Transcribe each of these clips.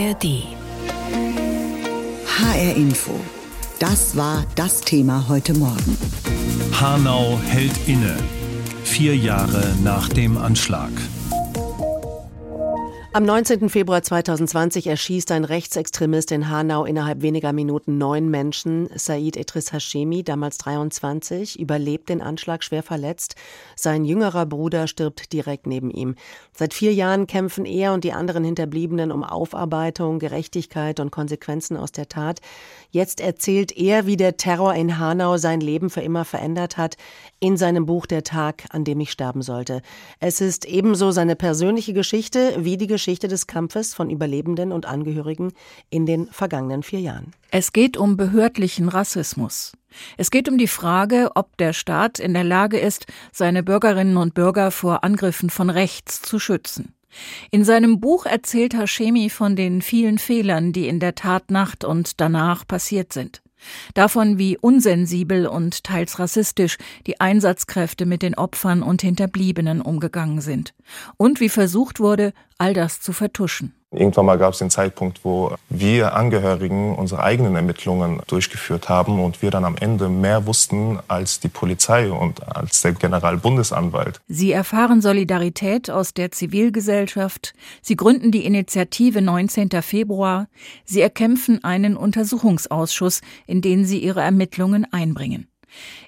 ARD. HR Info. Das war das Thema heute Morgen. Hanau hält inne. Vier Jahre nach dem Anschlag. Am 19. Februar 2020 erschießt ein Rechtsextremist in Hanau innerhalb weniger Minuten neun Menschen. Said Idris Hashemi, damals 23, überlebt den Anschlag schwer verletzt. Sein jüngerer Bruder stirbt direkt neben ihm. Seit vier Jahren kämpfen er und die anderen Hinterbliebenen um Aufarbeitung, Gerechtigkeit und Konsequenzen aus der Tat. Jetzt erzählt er, wie der Terror in Hanau sein Leben für immer verändert hat, in seinem Buch Der Tag, an dem ich sterben sollte. Es ist ebenso seine persönliche Geschichte wie die Geschichte des Kampfes von Überlebenden und Angehörigen in den vergangenen vier Jahren. Es geht um behördlichen Rassismus. Es geht um die Frage, ob der Staat in der Lage ist, seine Bürgerinnen und Bürger vor Angriffen von rechts zu schützen. In seinem Buch erzählt Hashemi von den vielen Fehlern, die in der Tatnacht und danach passiert sind. Davon, wie unsensibel und teils rassistisch die Einsatzkräfte mit den Opfern und Hinterbliebenen umgegangen sind. Und wie versucht wurde, all das zu vertuschen. Irgendwann mal gab es den Zeitpunkt, wo wir Angehörigen unsere eigenen Ermittlungen durchgeführt haben und wir dann am Ende mehr wussten als die Polizei und als der Generalbundesanwalt. Sie erfahren Solidarität aus der Zivilgesellschaft. Sie gründen die Initiative 19. Februar. Sie erkämpfen einen Untersuchungsausschuss, in den sie ihre Ermittlungen einbringen.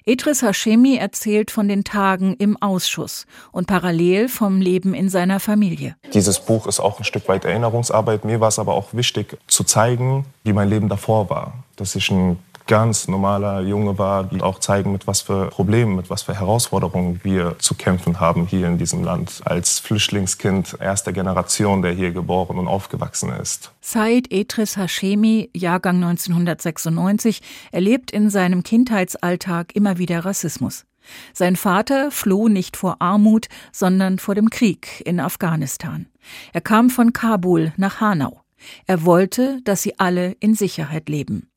Idris Hashemi erzählt von den Tagen im Ausschuss und parallel vom Leben in seiner Familie. Dieses Buch ist auch ein Stück weit Erinnerungsarbeit. Mir war es aber auch wichtig zu zeigen, wie mein Leben davor war. Dass ich ein ganz normaler Junge war und auch zeigen, mit was für Problemen, mit was für Herausforderungen wir zu kämpfen haben hier in diesem Land. Als Flüchtlingskind erster Generation, der hier geboren und aufgewachsen ist. Said Etris Hashemi, Jahrgang 1996, erlebt in seinem Kindheitsalltag immer wieder Rassismus. Sein Vater floh nicht vor Armut, sondern vor dem Krieg in Afghanistan. Er kam von Kabul nach Hanau. Er wollte, dass sie alle in Sicherheit leben.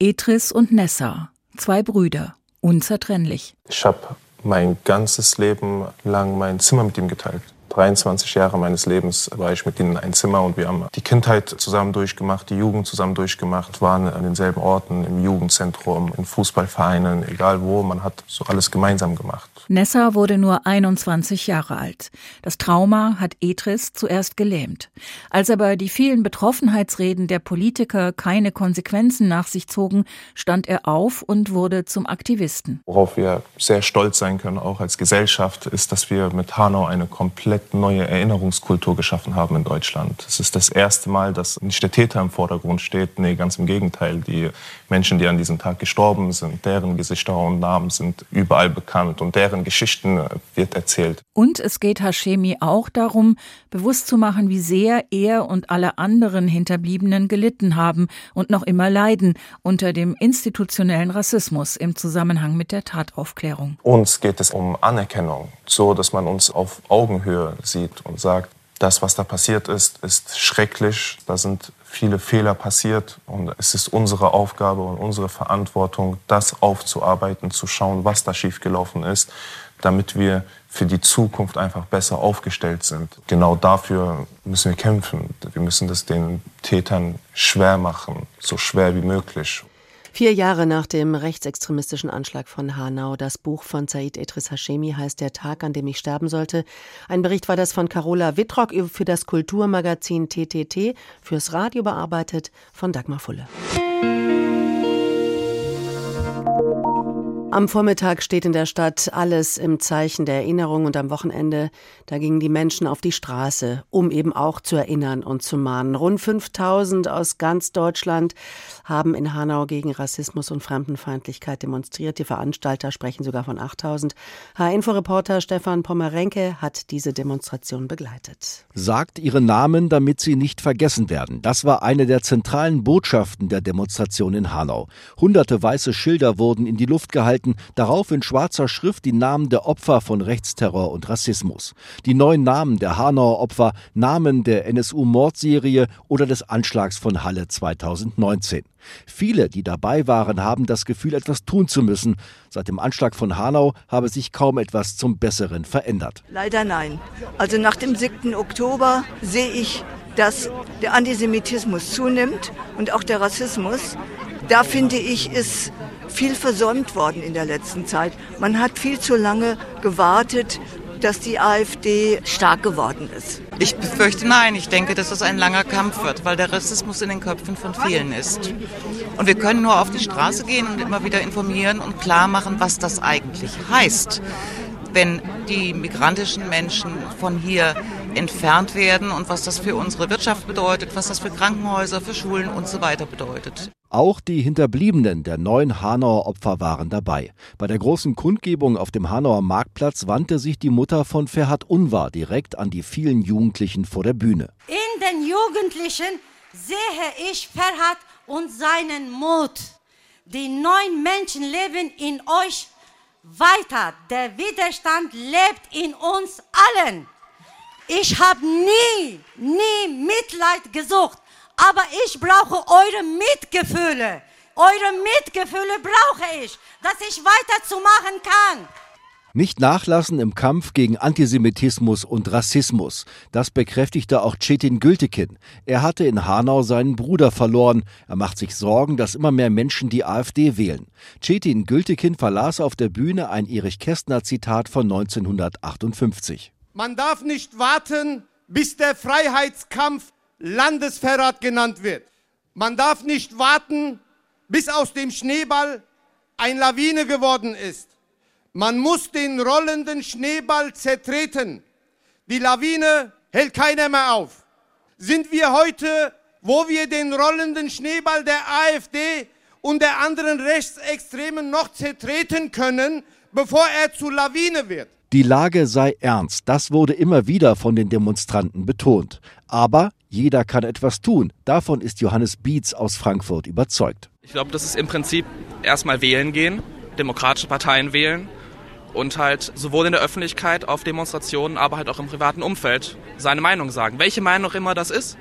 Etris und Nessa, zwei Brüder, unzertrennlich. Ich habe mein ganzes Leben lang mein Zimmer mit ihm geteilt. 23 Jahre meines Lebens war ich mit ihnen in ein Zimmer und wir haben die Kindheit zusammen durchgemacht, die Jugend zusammen durchgemacht, waren an denselben Orten, im Jugendzentrum, in Fußballvereinen, egal wo, man hat so alles gemeinsam gemacht. Nessa wurde nur 21 Jahre alt. Das Trauma hat Etris zuerst gelähmt. Als aber die vielen Betroffenheitsreden der Politiker keine Konsequenzen nach sich zogen, stand er auf und wurde zum Aktivisten. Worauf wir sehr stolz sein können, auch als Gesellschaft, ist, dass wir mit Hanau eine komplett neue Erinnerungskultur geschaffen haben in Deutschland. Es ist das erste Mal, dass nicht der Täter im Vordergrund steht. Nee, ganz im Gegenteil. Die Menschen, die an diesem Tag gestorben sind, deren Gesichter und Namen sind überall bekannt und deren Geschichten äh, wird erzählt. Und es geht Hashemi auch darum, bewusst zu machen, wie sehr er und alle anderen Hinterbliebenen gelitten haben und noch immer leiden unter dem institutionellen Rassismus im Zusammenhang mit der Tataufklärung. Uns geht es um Anerkennung, so dass man uns auf Augenhöhe sieht und sagt, das, was da passiert ist, ist schrecklich. Da sind viele Fehler passiert und es ist unsere Aufgabe und unsere Verantwortung, das aufzuarbeiten, zu schauen, was da schiefgelaufen ist, damit wir für die Zukunft einfach besser aufgestellt sind. Genau dafür müssen wir kämpfen. Wir müssen das den Tätern schwer machen, so schwer wie möglich. Vier Jahre nach dem rechtsextremistischen Anschlag von Hanau. Das Buch von Said Edris Hashemi heißt Der Tag, an dem ich sterben sollte. Ein Bericht war das von Carola Wittrock für das Kulturmagazin TTT, fürs Radio bearbeitet von Dagmar Fulle. Am Vormittag steht in der Stadt alles im Zeichen der Erinnerung und am Wochenende, da gingen die Menschen auf die Straße, um eben auch zu erinnern und zu mahnen. Rund 5000 aus ganz Deutschland haben in Hanau gegen Rassismus und Fremdenfeindlichkeit demonstriert. Die Veranstalter sprechen sogar von 8000. H-Info-Reporter Stefan Pommerenke hat diese Demonstration begleitet. Sagt ihre Namen, damit sie nicht vergessen werden. Das war eine der zentralen Botschaften der Demonstration in Hanau. Hunderte weiße Schilder wurden in die Luft gehalten gehalten, darauf in schwarzer Schrift die Namen der Opfer von Rechtsterror und Rassismus. Die neuen Namen der Hanauer Opfer, Namen der NSU-Mordserie oder des Anschlags von Halle 2019. Viele, die dabei waren, haben das Gefühl, etwas tun zu müssen. Seit dem Anschlag von Hanau habe sich kaum etwas zum Besseren verändert. Leider nein. Also nach dem 7. Oktober sehe ich dass der Antisemitismus zunimmt und auch der Rassismus. Da finde ich, ist viel versäumt worden in der letzten Zeit. Man hat viel zu lange gewartet, dass die AfD stark geworden ist. Ich befürchte nein. Ich denke, dass es ein langer Kampf wird, weil der Rassismus in den Köpfen von vielen ist. Und wir können nur auf die Straße gehen und immer wieder informieren und klar machen, was das eigentlich heißt wenn die migrantischen Menschen von hier entfernt werden und was das für unsere Wirtschaft bedeutet, was das für Krankenhäuser, für Schulen und so weiter bedeutet. Auch die Hinterbliebenen der neuen Hanauer Opfer waren dabei. Bei der großen Kundgebung auf dem Hanauer Marktplatz wandte sich die Mutter von Ferhat Unvar direkt an die vielen Jugendlichen vor der Bühne. In den Jugendlichen sehe ich Ferhat und seinen Mut. Die neuen Menschen leben in euch weiter. Der Widerstand lebt in uns allen. Ich habe nie, nie Mitleid gesucht, aber ich brauche eure Mitgefühle. Eure Mitgefühle brauche ich, dass ich weiterzumachen kann. Nicht nachlassen im Kampf gegen Antisemitismus und Rassismus. Das bekräftigte auch Cetin Gültekin. Er hatte in Hanau seinen Bruder verloren. Er macht sich Sorgen, dass immer mehr Menschen die AfD wählen. Cetin Gültekin verlas auf der Bühne ein Erich Kästner Zitat von 1958. Man darf nicht warten, bis der Freiheitskampf Landesverrat genannt wird. Man darf nicht warten, bis aus dem Schneeball ein Lawine geworden ist. Man muss den rollenden Schneeball zertreten. Die Lawine hält keiner mehr auf. Sind wir heute, wo wir den rollenden Schneeball der AfD und der anderen Rechtsextremen noch zertreten können, bevor er zu Lawine wird? Die Lage sei ernst, das wurde immer wieder von den Demonstranten betont. Aber jeder kann etwas tun. Davon ist Johannes Bietz aus Frankfurt überzeugt. Ich glaube, das ist im Prinzip erstmal wählen gehen, demokratische Parteien wählen, und halt sowohl in der Öffentlichkeit auf Demonstrationen, aber halt auch im privaten Umfeld seine Meinung sagen. Welche Meinung auch immer das ist,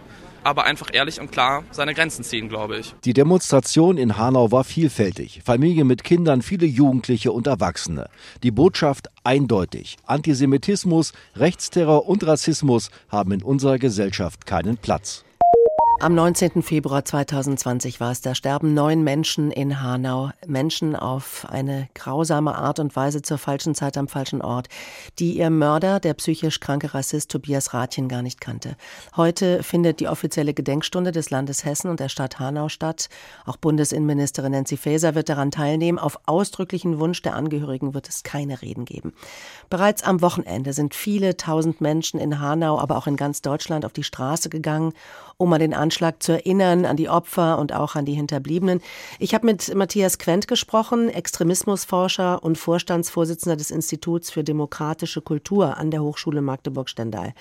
aber einfach ehrlich und klar seine Grenzen ziehen, glaube ich. Die Demonstration in Hanau war vielfältig. Familien mit Kindern, viele Jugendliche und Erwachsene. Die Botschaft eindeutig. Antisemitismus, Rechtsterror und Rassismus haben in unserer Gesellschaft keinen Platz. Am 19. Februar 2020 war es. Da sterben neun Menschen in Hanau. Menschen auf eine grausame Art und Weise zur falschen Zeit am falschen Ort, die ihr Mörder, der psychisch kranke Rassist Tobias Rathjen, gar nicht kannte. Heute findet die offizielle Gedenkstunde des Landes Hessen und der Stadt Hanau statt. Auch Bundesinnenministerin Nancy Faeser wird daran teilnehmen. Auf ausdrücklichen Wunsch der Angehörigen wird es keine Reden geben. Bereits am Wochenende sind viele tausend Menschen in Hanau, aber auch in ganz Deutschland auf die Straße gegangen, um an den Anschlag zu erinnern, an die Opfer und auch an die Hinterbliebenen. Ich habe mit Matthias Quent gesprochen, Extremismusforscher und Vorstandsvorsitzender des Instituts für demokratische Kultur an der Hochschule Magdeburg-Stendal.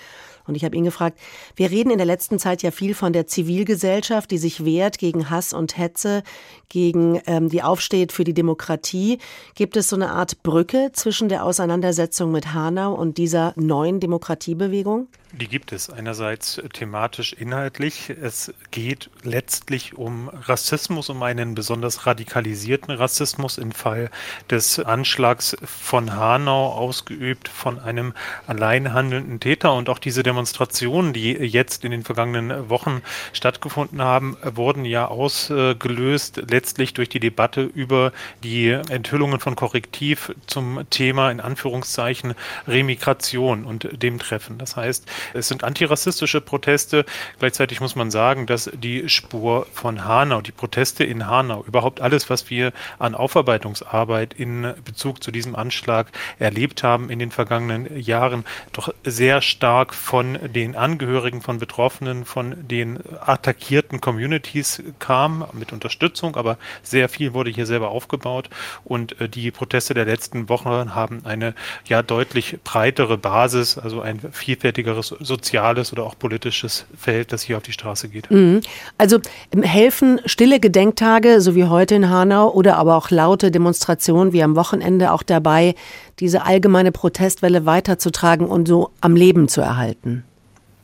Und ich habe ihn gefragt, wir reden in der letzten Zeit ja viel von der Zivilgesellschaft, die sich wehrt gegen Hass und Hetze, gegen ähm, die aufsteht für die Demokratie. Gibt es so eine Art Brücke zwischen der Auseinandersetzung mit Hanau und dieser neuen Demokratiebewegung? Die gibt es einerseits thematisch inhaltlich. Es geht letztlich um Rassismus, um einen besonders radikalisierten Rassismus im Fall des Anschlags von Hanau ausgeübt von einem allein handelnden Täter. Und auch diese Demonstrationen, die jetzt in den vergangenen Wochen stattgefunden haben, wurden ja ausgelöst letztlich durch die Debatte über die Enthüllungen von Korrektiv zum Thema in Anführungszeichen Remigration und dem Treffen. Das heißt, es sind antirassistische Proteste. Gleichzeitig muss man sagen, dass die Spur von Hanau, die Proteste in Hanau, überhaupt alles, was wir an Aufarbeitungsarbeit in Bezug zu diesem Anschlag erlebt haben in den vergangenen Jahren, doch sehr stark von den Angehörigen von Betroffenen, von den attackierten Communities kam, mit Unterstützung, aber sehr viel wurde hier selber aufgebaut und äh, die Proteste der letzten Wochen haben eine ja deutlich breitere Basis, also ein vielfältigeres soziales oder auch politisches Feld, das hier auf die Straße geht. Mhm. Also ähm, helfen stille Gedenktage, so wie heute in Hanau, oder aber auch laute Demonstrationen wie am Wochenende auch dabei, diese allgemeine Protestwelle weiterzutragen und so am Leben zu erhalten?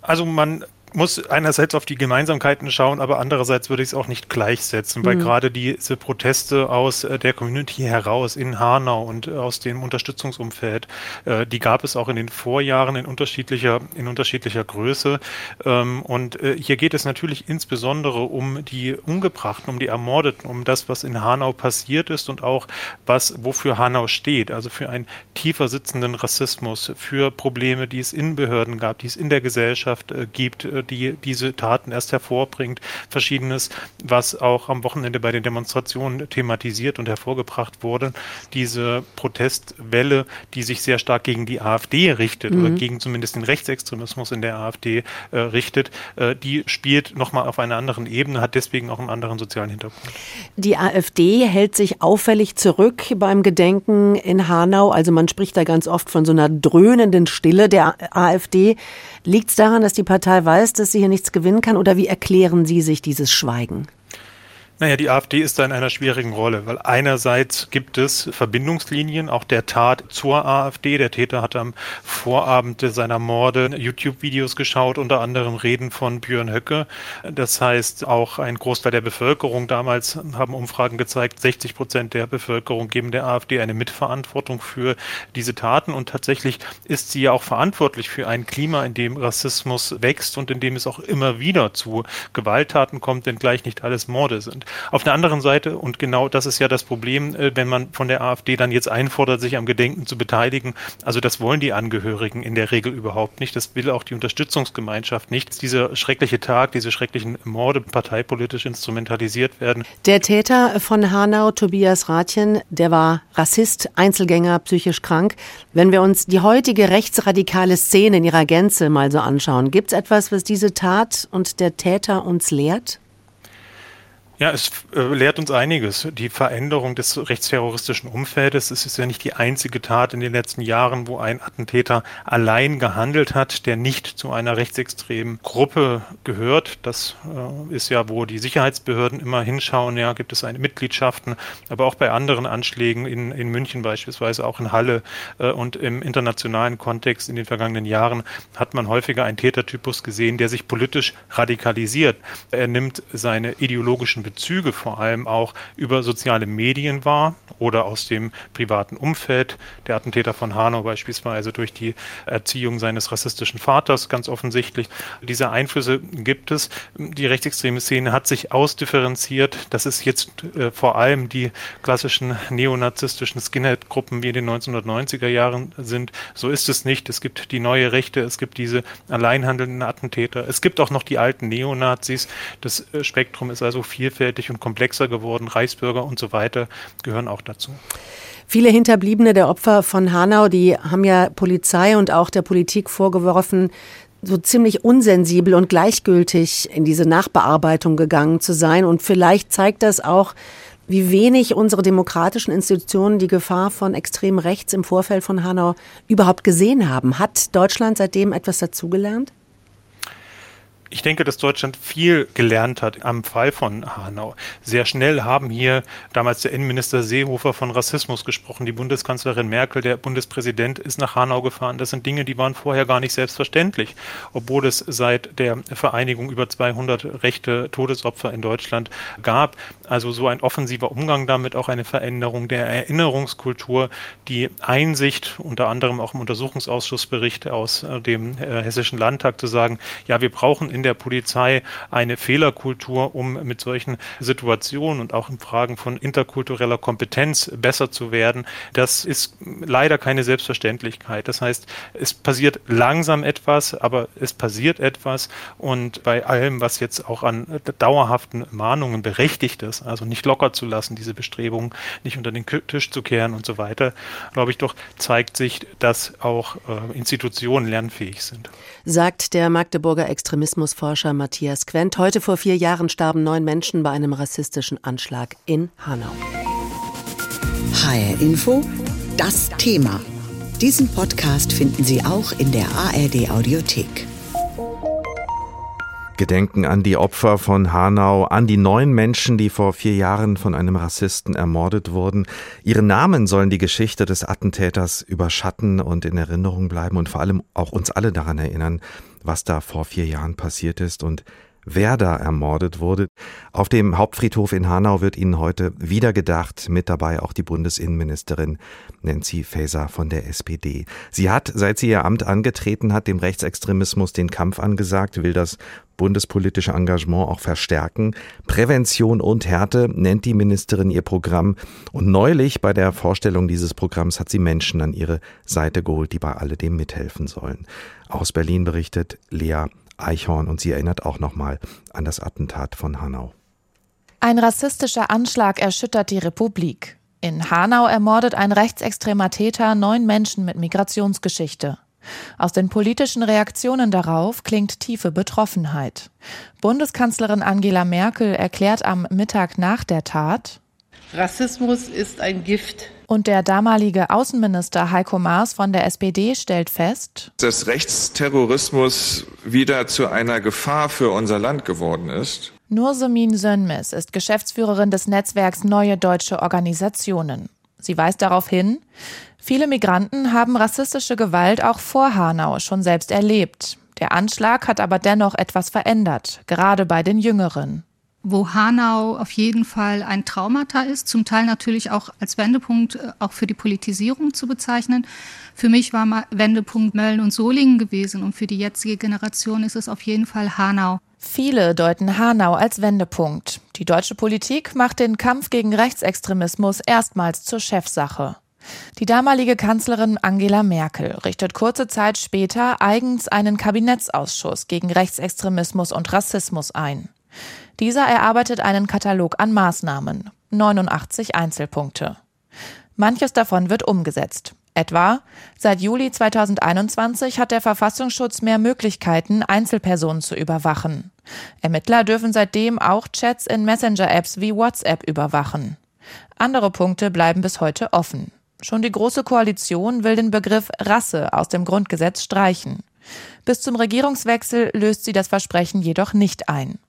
Also man muss einerseits auf die Gemeinsamkeiten schauen, aber andererseits würde ich es auch nicht gleichsetzen, weil mhm. gerade diese Proteste aus äh, der Community heraus in Hanau und aus dem Unterstützungsumfeld, äh, die gab es auch in den Vorjahren in unterschiedlicher, in unterschiedlicher Größe. Ähm, und äh, hier geht es natürlich insbesondere um die Umgebrachten, um die Ermordeten, um das, was in Hanau passiert ist und auch was, wofür Hanau steht. Also für einen tiefer sitzenden Rassismus, für Probleme, die es in Behörden gab, die es in der Gesellschaft gibt, die diese Taten erst hervorbringt. Verschiedenes, was auch am Wochenende bei den Demonstrationen thematisiert und hervorgebracht wurde. Diese Protestwelle, die sich sehr stark gegen die AfD richtet mhm. oder gegen zumindest den Rechtsextremismus in der AfD äh, richtet, äh, die spielt nochmal auf einer anderen Ebene, hat deswegen auch einen anderen sozialen Hintergrund. Die AfD hält sich auffällig zurück beim Gedenken in Hanau. Also man spricht da ganz oft von so einer dröhnenden Stille der AfD. Liegt es daran, dass die Partei weiß, dass sie hier nichts gewinnen kann? Oder wie erklären Sie sich dieses Schweigen? Naja, die AfD ist da in einer schwierigen Rolle, weil einerseits gibt es Verbindungslinien, auch der Tat zur AfD. Der Täter hat am Vorabend seiner Morde YouTube-Videos geschaut, unter anderem Reden von Björn Höcke. Das heißt, auch ein Großteil der Bevölkerung damals haben Umfragen gezeigt, 60 Prozent der Bevölkerung geben der AfD eine Mitverantwortung für diese Taten. Und tatsächlich ist sie ja auch verantwortlich für ein Klima, in dem Rassismus wächst und in dem es auch immer wieder zu Gewalttaten kommt, denn gleich nicht alles Morde sind. Auf der anderen Seite, und genau das ist ja das Problem, äh, wenn man von der AfD dann jetzt einfordert, sich am Gedenken zu beteiligen, also das wollen die Angehörigen in der Regel überhaupt nicht. Das will auch die Unterstützungsgemeinschaft nicht. Dieser schreckliche Tag, diese schrecklichen Morde parteipolitisch instrumentalisiert werden. Der Täter von Hanau, Tobias Rathjen, der war Rassist, Einzelgänger, psychisch krank. Wenn wir uns die heutige rechtsradikale Szene in ihrer Gänze mal so anschauen, gibt es etwas, was diese Tat und der Täter uns lehrt? Ja, es äh, lehrt uns einiges. Die Veränderung des rechtsterroristischen Umfeldes. Es ist ja nicht die einzige Tat in den letzten Jahren, wo ein Attentäter allein gehandelt hat, der nicht zu einer rechtsextremen Gruppe gehört. Das äh, ist ja, wo die Sicherheitsbehörden immer hinschauen. Ja, gibt es eine Mitgliedschaften, aber auch bei anderen Anschlägen in, in München beispielsweise, auch in Halle äh, und im internationalen Kontext in den vergangenen Jahren hat man häufiger einen Tätertypus gesehen, der sich politisch radikalisiert. Er nimmt seine ideologischen Bezüge vor allem auch über soziale Medien wahr oder aus dem privaten Umfeld. Der Attentäter von Hanau beispielsweise durch die Erziehung seines rassistischen Vaters ganz offensichtlich. Diese Einflüsse gibt es. Die rechtsextreme Szene hat sich ausdifferenziert. Das ist jetzt äh, vor allem die klassischen neonazistischen Skinhead-Gruppen wie in den 1990er Jahren sind. So ist es nicht. Es gibt die neue Rechte, es gibt diese alleinhandelnden Attentäter. Es gibt auch noch die alten Neonazis. Das äh, Spektrum ist also viel vielfältig und komplexer geworden. Reichsbürger und so weiter gehören auch dazu. Viele Hinterbliebene der Opfer von Hanau, die haben ja Polizei und auch der Politik vorgeworfen, so ziemlich unsensibel und gleichgültig in diese Nachbearbeitung gegangen zu sein. Und vielleicht zeigt das auch, wie wenig unsere demokratischen Institutionen die Gefahr von extrem rechts im Vorfeld von Hanau überhaupt gesehen haben. Hat Deutschland seitdem etwas dazugelernt? Ich denke, dass Deutschland viel gelernt hat am Fall von Hanau. Sehr schnell haben hier damals der Innenminister Seehofer von Rassismus gesprochen, die Bundeskanzlerin Merkel, der Bundespräsident ist nach Hanau gefahren. Das sind Dinge, die waren vorher gar nicht selbstverständlich, obwohl es seit der Vereinigung über 200 rechte Todesopfer in Deutschland gab. Also so ein offensiver Umgang damit, auch eine Veränderung der Erinnerungskultur, die Einsicht, unter anderem auch im Untersuchungsausschussbericht aus dem äh, Hessischen Landtag zu sagen, ja, wir brauchen der Polizei eine Fehlerkultur, um mit solchen Situationen und auch in Fragen von interkultureller Kompetenz besser zu werden. Das ist leider keine Selbstverständlichkeit. Das heißt, es passiert langsam etwas, aber es passiert etwas und bei allem, was jetzt auch an dauerhaften Mahnungen berechtigt ist, also nicht locker zu lassen, diese Bestrebungen nicht unter den Tisch zu kehren und so weiter, glaube ich doch, zeigt sich, dass auch äh, Institutionen lernfähig sind. Sagt der Magdeburger Extremismus Forschers Matthias Quent. Heute vor vier Jahren starben neun Menschen bei einem rassistischen Anschlag in Hanau. HR Info, das Thema. Diesen Podcast finden Sie auch in der ARD Audiothek. Gedenken an die Opfer von Hanau, an die neun Menschen, die vor vier Jahren von einem Rassisten ermordet wurden. Ihre Namen sollen die Geschichte des Attentäters überschatten und in Erinnerung bleiben und vor allem auch uns alle daran erinnern, was da vor vier Jahren passiert ist und wer da ermordet wurde. Auf dem Hauptfriedhof in Hanau wird Ihnen heute wieder gedacht, mit dabei auch die Bundesinnenministerin Nancy Faeser von der SPD. Sie hat, seit sie ihr Amt angetreten hat, dem Rechtsextremismus den Kampf angesagt, will das bundespolitische Engagement auch verstärken. Prävention und Härte nennt die Ministerin ihr Programm. Und neulich bei der Vorstellung dieses Programms hat sie Menschen an ihre Seite geholt, die bei alledem mithelfen sollen. Aus Berlin berichtet Lea Eichhorn und sie erinnert auch nochmal an das Attentat von Hanau. Ein rassistischer Anschlag erschüttert die Republik. In Hanau ermordet ein rechtsextremer Täter neun Menschen mit Migrationsgeschichte. Aus den politischen Reaktionen darauf klingt tiefe Betroffenheit. Bundeskanzlerin Angela Merkel erklärt am Mittag nach der Tat Rassismus ist ein Gift. Und der damalige Außenminister Heiko Maas von der SPD stellt fest, dass Rechtsterrorismus wieder zu einer Gefahr für unser Land geworden ist. Nursemin Sönmes ist Geschäftsführerin des Netzwerks Neue Deutsche Organisationen. Sie weist darauf hin, viele Migranten haben rassistische Gewalt auch vor Hanau schon selbst erlebt. Der Anschlag hat aber dennoch etwas verändert, gerade bei den Jüngeren wo Hanau auf jeden Fall ein Traumata ist, zum Teil natürlich auch als Wendepunkt äh, auch für die Politisierung zu bezeichnen. Für mich war mal Wendepunkt Mölln und Solingen gewesen und für die jetzige Generation ist es auf jeden Fall Hanau. Viele deuten Hanau als Wendepunkt. Die deutsche Politik macht den Kampf gegen Rechtsextremismus erstmals zur Chefsache. Die damalige Kanzlerin Angela Merkel richtet kurze Zeit später eigens einen Kabinettsausschuss gegen Rechtsextremismus und Rassismus ein. Dieser erarbeitet einen Katalog an Maßnahmen, 89 Einzelpunkte. Manches davon wird umgesetzt. Etwa, seit Juli 2021 hat der Verfassungsschutz mehr Möglichkeiten, Einzelpersonen zu überwachen. Ermittler dürfen seitdem auch Chats in Messenger-Apps wie WhatsApp überwachen. Andere Punkte bleiben bis heute offen. Schon die Große Koalition will den Begriff Rasse aus dem Grundgesetz streichen. Bis zum Regierungswechsel löst sie das Versprechen jedoch nicht ein.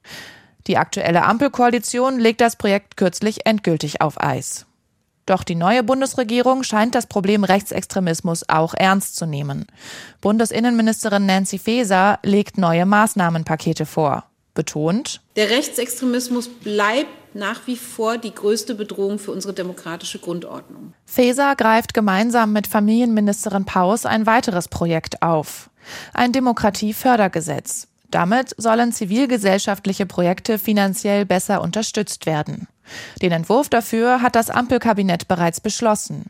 Die aktuelle Ampelkoalition legt das Projekt kürzlich endgültig auf Eis. Doch die neue Bundesregierung scheint das Problem Rechtsextremismus auch ernst zu nehmen. Bundesinnenministerin Nancy Faeser legt neue Maßnahmenpakete vor. Betont, der Rechtsextremismus bleibt nach wie vor die größte Bedrohung für unsere demokratische Grundordnung. Faeser greift gemeinsam mit Familienministerin Paus ein weiteres Projekt auf. Ein Demokratiefördergesetz. Damit sollen zivilgesellschaftliche Projekte finanziell besser unterstützt werden. Den Entwurf dafür hat das Ampelkabinett bereits beschlossen.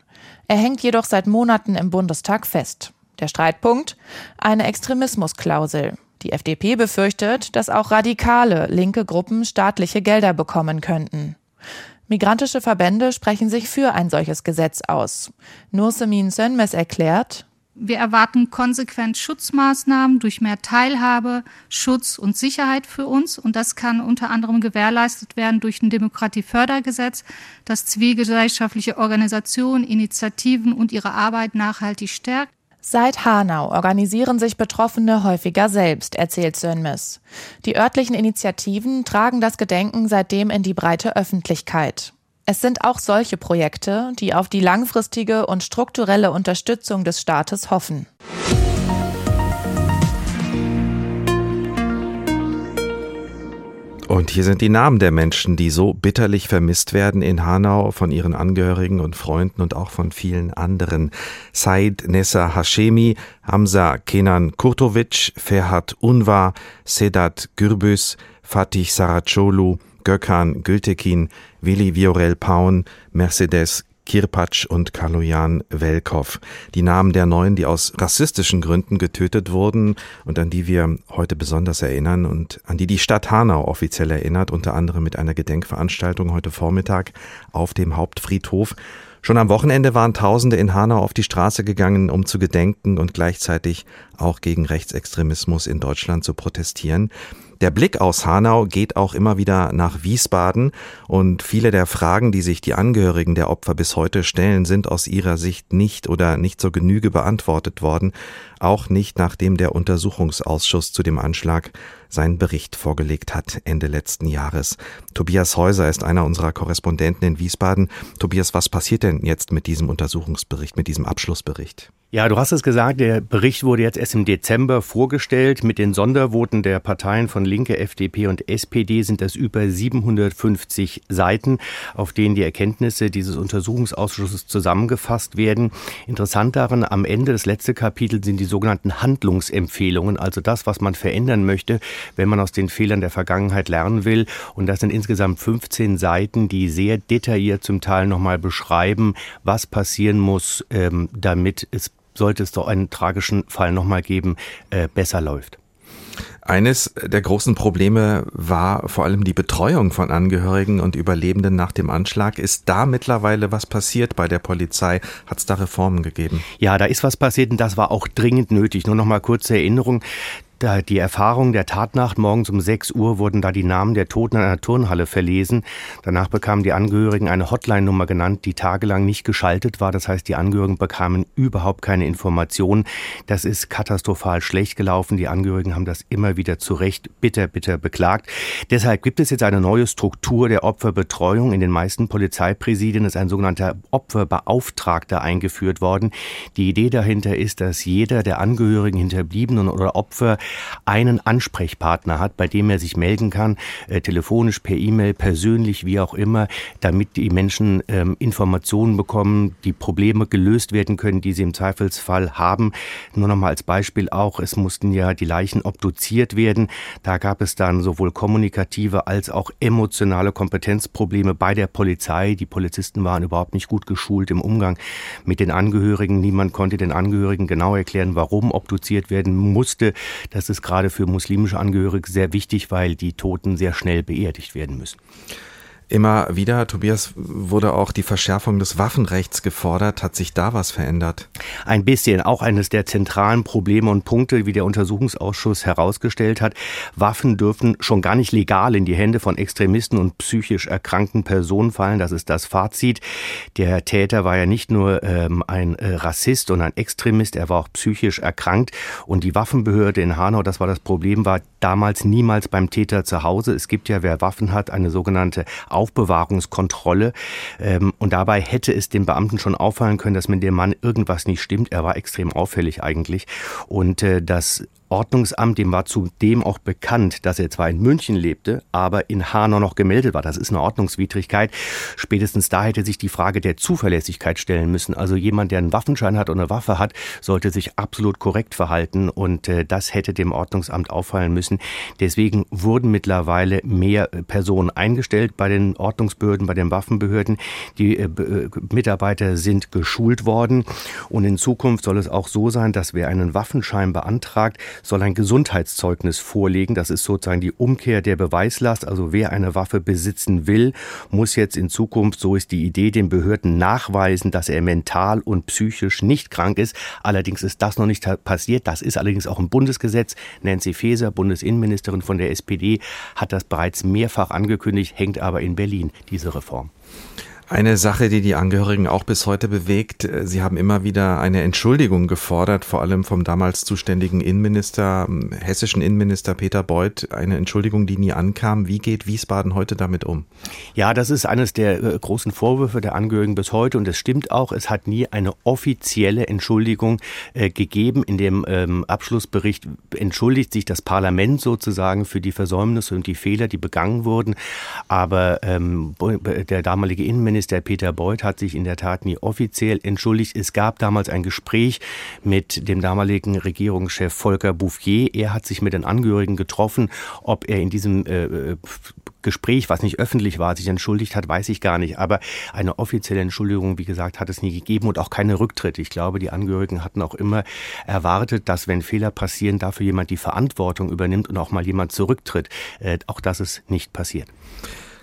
Er hängt jedoch seit Monaten im Bundestag fest. Der Streitpunkt? Eine Extremismusklausel. Die FDP befürchtet, dass auch radikale linke Gruppen staatliche Gelder bekommen könnten. Migrantische Verbände sprechen sich für ein solches Gesetz aus. Nursemin Sönmes erklärt, wir erwarten konsequent Schutzmaßnahmen durch mehr Teilhabe, Schutz und Sicherheit für uns. Und das kann unter anderem gewährleistet werden durch ein Demokratiefördergesetz, das zivilgesellschaftliche Organisationen, Initiativen und ihre Arbeit nachhaltig stärkt. Seit Hanau organisieren sich Betroffene häufiger selbst, erzählt Sönmes. Die örtlichen Initiativen tragen das Gedenken seitdem in die breite Öffentlichkeit. Es sind auch solche Projekte, die auf die langfristige und strukturelle Unterstützung des Staates hoffen. Und hier sind die Namen der Menschen, die so bitterlich vermisst werden in Hanau von ihren Angehörigen und Freunden und auch von vielen anderen. Said Nessa Hashemi, Hamza Kenan Kurtovic, Ferhat Unvar, Sedat Gürbüz, Fatih Saracolu, Gökhan Gültekin, Willi Viorel Paun, Mercedes Kirpatsch und Kaloyan Velkov. Die Namen der Neuen, die aus rassistischen Gründen getötet wurden und an die wir heute besonders erinnern und an die die Stadt Hanau offiziell erinnert, unter anderem mit einer Gedenkveranstaltung heute Vormittag auf dem Hauptfriedhof. Schon am Wochenende waren Tausende in Hanau auf die Straße gegangen, um zu gedenken und gleichzeitig auch gegen Rechtsextremismus in Deutschland zu protestieren. Der Blick aus Hanau geht auch immer wieder nach Wiesbaden und viele der Fragen, die sich die Angehörigen der Opfer bis heute stellen, sind aus ihrer Sicht nicht oder nicht zur Genüge beantwortet worden, auch nicht nachdem der Untersuchungsausschuss zu dem Anschlag seinen Bericht vorgelegt hat Ende letzten Jahres. Tobias Häuser ist einer unserer Korrespondenten in Wiesbaden. Tobias, was passiert denn jetzt mit diesem Untersuchungsbericht, mit diesem Abschlussbericht? Ja, du hast es gesagt, der Bericht wurde jetzt erst im Dezember vorgestellt. Mit den Sondervoten der Parteien von Linke, FDP und SPD sind das über 750 Seiten, auf denen die Erkenntnisse dieses Untersuchungsausschusses zusammengefasst werden. Interessant daran, am Ende des letzten Kapitels sind die sogenannten Handlungsempfehlungen, also das, was man verändern möchte, wenn man aus den Fehlern der Vergangenheit lernen will. Und das sind insgesamt 15 Seiten, die sehr detailliert zum Teil nochmal beschreiben, was passieren muss, ähm, damit es sollte es doch einen tragischen Fall nochmal geben, äh, besser läuft. Eines der großen Probleme war vor allem die Betreuung von Angehörigen und Überlebenden nach dem Anschlag. Ist da mittlerweile was passiert bei der Polizei? Hat es da Reformen gegeben? Ja, da ist was passiert und das war auch dringend nötig. Nur noch mal kurze Erinnerung. Da die Erfahrung der Tatnacht morgens um 6 Uhr wurden da die Namen der Toten in einer Turnhalle verlesen. Danach bekamen die Angehörigen eine Hotline-Nummer genannt, die tagelang nicht geschaltet war. Das heißt, die Angehörigen bekamen überhaupt keine Informationen. Das ist katastrophal schlecht gelaufen. Die Angehörigen haben das immer wieder zu Recht bitter, bitter beklagt. Deshalb gibt es jetzt eine neue Struktur der Opferbetreuung. In den meisten Polizeipräsidien ist ein sogenannter Opferbeauftragter eingeführt worden. Die Idee dahinter ist, dass jeder der Angehörigen, Hinterbliebenen oder Opfer einen Ansprechpartner hat, bei dem er sich melden kann, äh, telefonisch, per E-Mail, persönlich, wie auch immer, damit die Menschen ähm, Informationen bekommen, die Probleme gelöst werden können, die sie im Zweifelsfall haben. Nur noch mal als Beispiel auch, es mussten ja die Leichen obduziert werden. Da gab es dann sowohl kommunikative als auch emotionale Kompetenzprobleme bei der Polizei. Die Polizisten waren überhaupt nicht gut geschult im Umgang mit den Angehörigen. Niemand konnte den Angehörigen genau erklären, warum obduziert werden musste. Das ist gerade für muslimische Angehörige sehr wichtig, weil die Toten sehr schnell beerdigt werden müssen. Immer wieder, Tobias, wurde auch die Verschärfung des Waffenrechts gefordert. Hat sich da was verändert? Ein bisschen. Auch eines der zentralen Probleme und Punkte, wie der Untersuchungsausschuss herausgestellt hat. Waffen dürfen schon gar nicht legal in die Hände von Extremisten und psychisch erkrankten Personen fallen. Das ist das Fazit. Der Täter war ja nicht nur ähm, ein äh, Rassist und ein Extremist, er war auch psychisch erkrankt. Und die Waffenbehörde in Hanau, das war das Problem, war damals niemals beim Täter zu Hause. Es gibt ja, wer Waffen hat, eine sogenannte Aufbewahrungskontrolle. Ähm, und dabei hätte es dem Beamten schon auffallen können, dass mit dem Mann irgendwas nicht stimmt. Er war extrem auffällig eigentlich. Und äh, das Ordnungsamt, dem war zudem auch bekannt, dass er zwar in München lebte, aber in Hanau noch gemeldet war. Das ist eine Ordnungswidrigkeit. Spätestens da hätte sich die Frage der Zuverlässigkeit stellen müssen. Also jemand, der einen Waffenschein hat und eine Waffe hat, sollte sich absolut korrekt verhalten und äh, das hätte dem Ordnungsamt auffallen müssen. Deswegen wurden mittlerweile mehr äh, Personen eingestellt bei den Ordnungsbehörden, bei den Waffenbehörden. Die äh, Mitarbeiter sind geschult worden und in Zukunft soll es auch so sein, dass wer einen Waffenschein beantragt, soll ein Gesundheitszeugnis vorlegen. Das ist sozusagen die Umkehr der Beweislast. Also wer eine Waffe besitzen will, muss jetzt in Zukunft, so ist die Idee, den Behörden nachweisen, dass er mental und psychisch nicht krank ist. Allerdings ist das noch nicht passiert. Das ist allerdings auch ein Bundesgesetz. Nancy Faeser, Bundesinnenministerin von der SPD, hat das bereits mehrfach angekündigt, hängt aber in Berlin, diese Reform. Eine Sache, die die Angehörigen auch bis heute bewegt, äh, sie haben immer wieder eine Entschuldigung gefordert, vor allem vom damals zuständigen Innenminister, hessischen Innenminister Peter Beuth, eine Entschuldigung, die nie ankam. Wie geht Wiesbaden heute damit um? Ja, das ist eines der äh, großen Vorwürfe der Angehörigen bis heute und es stimmt auch, es hat nie eine offizielle Entschuldigung äh, gegeben. In dem ähm, Abschlussbericht entschuldigt sich das Parlament sozusagen für die Versäumnisse und die Fehler, die begangen wurden, aber ähm, der damalige Innenminister Innenminister Peter Beuth hat sich in der Tat nie offiziell entschuldigt. Es gab damals ein Gespräch mit dem damaligen Regierungschef Volker Bouffier. Er hat sich mit den Angehörigen getroffen. Ob er in diesem äh, äh, Gespräch, was nicht öffentlich war, sich entschuldigt hat, weiß ich gar nicht. Aber eine offizielle Entschuldigung, wie gesagt, hat es nie gegeben und auch keine Rücktritte. Ich glaube, die Angehörigen hatten auch immer erwartet, dass wenn Fehler passieren, dafür jemand die Verantwortung übernimmt und auch mal jemand zurücktritt. Äh, auch das ist nicht passiert.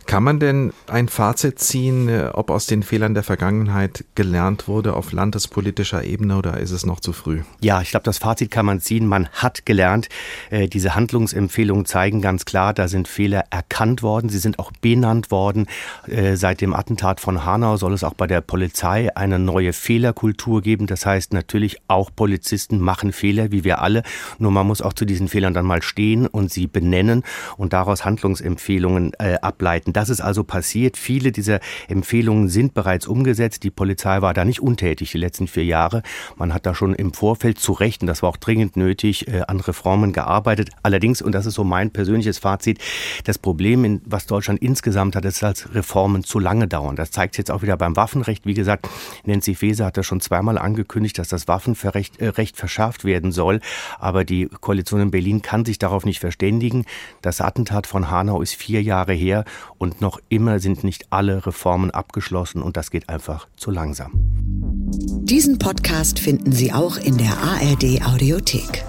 Kann man denn ein Fazit ziehen, äh, ob aus den Fehlern der Vergangenheit gelernt wurde auf landespolitischer Ebene oder ist es noch zu früh? Ja, ich glaube, das Fazit kann man ziehen. Man hat gelernt. Äh, diese Handlungsempfehlungen zeigen ganz klar, da sind Fehler erkannt worden. Sie sind auch benannt worden. Äh, seit dem Attentat von Hanau soll es auch bei der Polizei eine neue Fehlerkultur geben. Das heißt natürlich auch Polizisten machen Fehler, wie wir alle. Nur man muss auch zu diesen Fehlern dann mal stehen und sie benennen und daraus Handlungsempfehlungen ableiten. Das ist also passiert. Viele dieser Empfehlungen sind bereits umgesetzt. Die Polizei war da nicht untätig die letzten vier Jahre. Man hat da schon im Vorfeld zu Recht, und das war auch dringend nötig, äh, an Reformen gearbeitet. Allerdings, und das ist so mein persönliches Fazit, das Problem, was Deutschland insgesamt hat, ist, dass Reformen zu lange dauern. Das zeigt jetzt auch wieder beim Waffenrecht. Wie gesagt, Nancy Faeser hat ja schon zweimal angekündigt, dass das Waffenrecht äh, Recht verschärft werden soll. Aber die Koalition in Berlin kann sich darauf nicht verständigen. Das Attentat von Hanau ist vier Jahre her und noch immer sind nicht alle Reformen abgeschlossen und das geht einfach zu langsam. Diesen Podcast finden Sie auch in der ARD Audiothek.